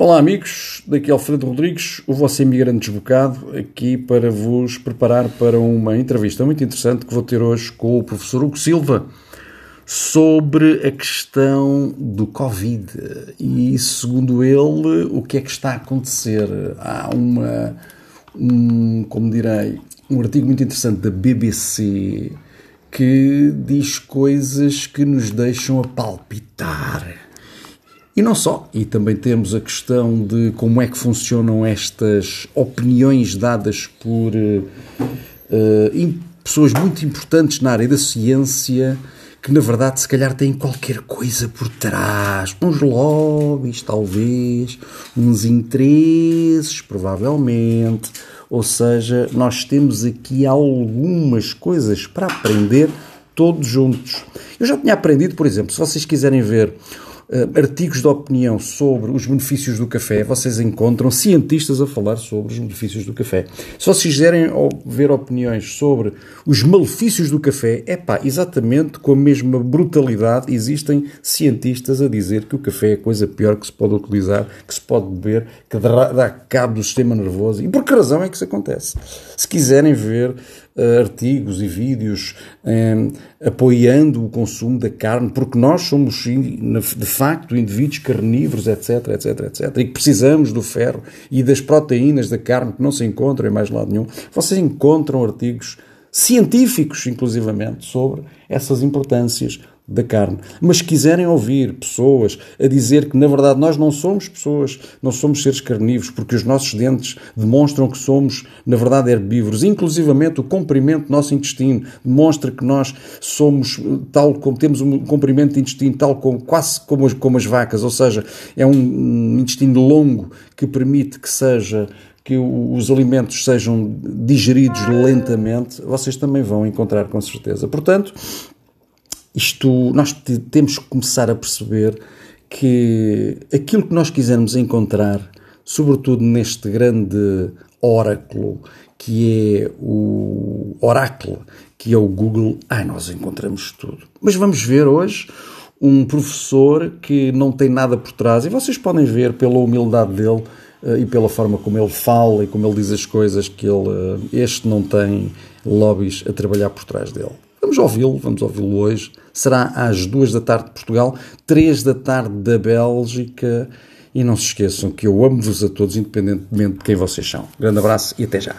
Olá amigos, daqui é Alfredo Rodrigues, o vosso imigrante desbocado, aqui para vos preparar para uma entrevista muito interessante que vou ter hoje com o professor Hugo Silva sobre a questão do Covid e, segundo ele, o que é que está a acontecer. Há uma, um, como direi, um artigo muito interessante da BBC que diz coisas que nos deixam a palpitar. E não só, e também temos a questão de como é que funcionam estas opiniões dadas por uh, pessoas muito importantes na área da ciência, que na verdade se calhar têm qualquer coisa por trás, uns lobbies talvez, uns interesses provavelmente, ou seja, nós temos aqui algumas coisas para aprender todos juntos. Eu já tinha aprendido, por exemplo, se vocês quiserem ver artigos de opinião sobre os benefícios do café, vocês encontram cientistas a falar sobre os benefícios do café. Se vocês quiserem ver opiniões sobre os malefícios do café, é pá, exatamente com a mesma brutalidade, existem cientistas a dizer que o café é a coisa pior que se pode utilizar, que se pode beber, que dá cabo do sistema nervoso. E por que razão é que isso acontece? Se quiserem ver artigos e vídeos um, apoiando o consumo da carne, porque nós somos, de facto, indivíduos carnívoros, etc, etc, etc, e que precisamos do ferro e das proteínas da carne que não se encontram em mais lado nenhum, vocês encontram artigos científicos, inclusivamente, sobre essas importâncias da carne. Mas se quiserem ouvir pessoas a dizer que, na verdade, nós não somos pessoas, não somos seres carnívoros, porque os nossos dentes demonstram que somos, na verdade, herbívoros, inclusivamente o comprimento do nosso intestino demonstra que nós somos tal como temos um comprimento de intestino tal como quase como as, como as vacas, ou seja, é um, um intestino longo que permite que seja que os alimentos sejam digeridos lentamente, vocês também vão encontrar com certeza. Portanto, isto, nós temos que começar a perceber que aquilo que nós quisermos encontrar, sobretudo neste grande oráculo que é o oráculo, que é o Google, ai, nós encontramos tudo. Mas vamos ver hoje um professor que não tem nada por trás, e vocês podem ver pela humildade dele eh, e pela forma como ele fala e como ele diz as coisas que ele, eh, este não tem lobbies a trabalhar por trás dele. Vamos ouvi-lo, vamos ouvi-lo hoje. Será às duas da tarde de Portugal, três da tarde da Bélgica. E não se esqueçam que eu amo-vos a todos, independentemente de quem vocês são. Grande abraço e até já.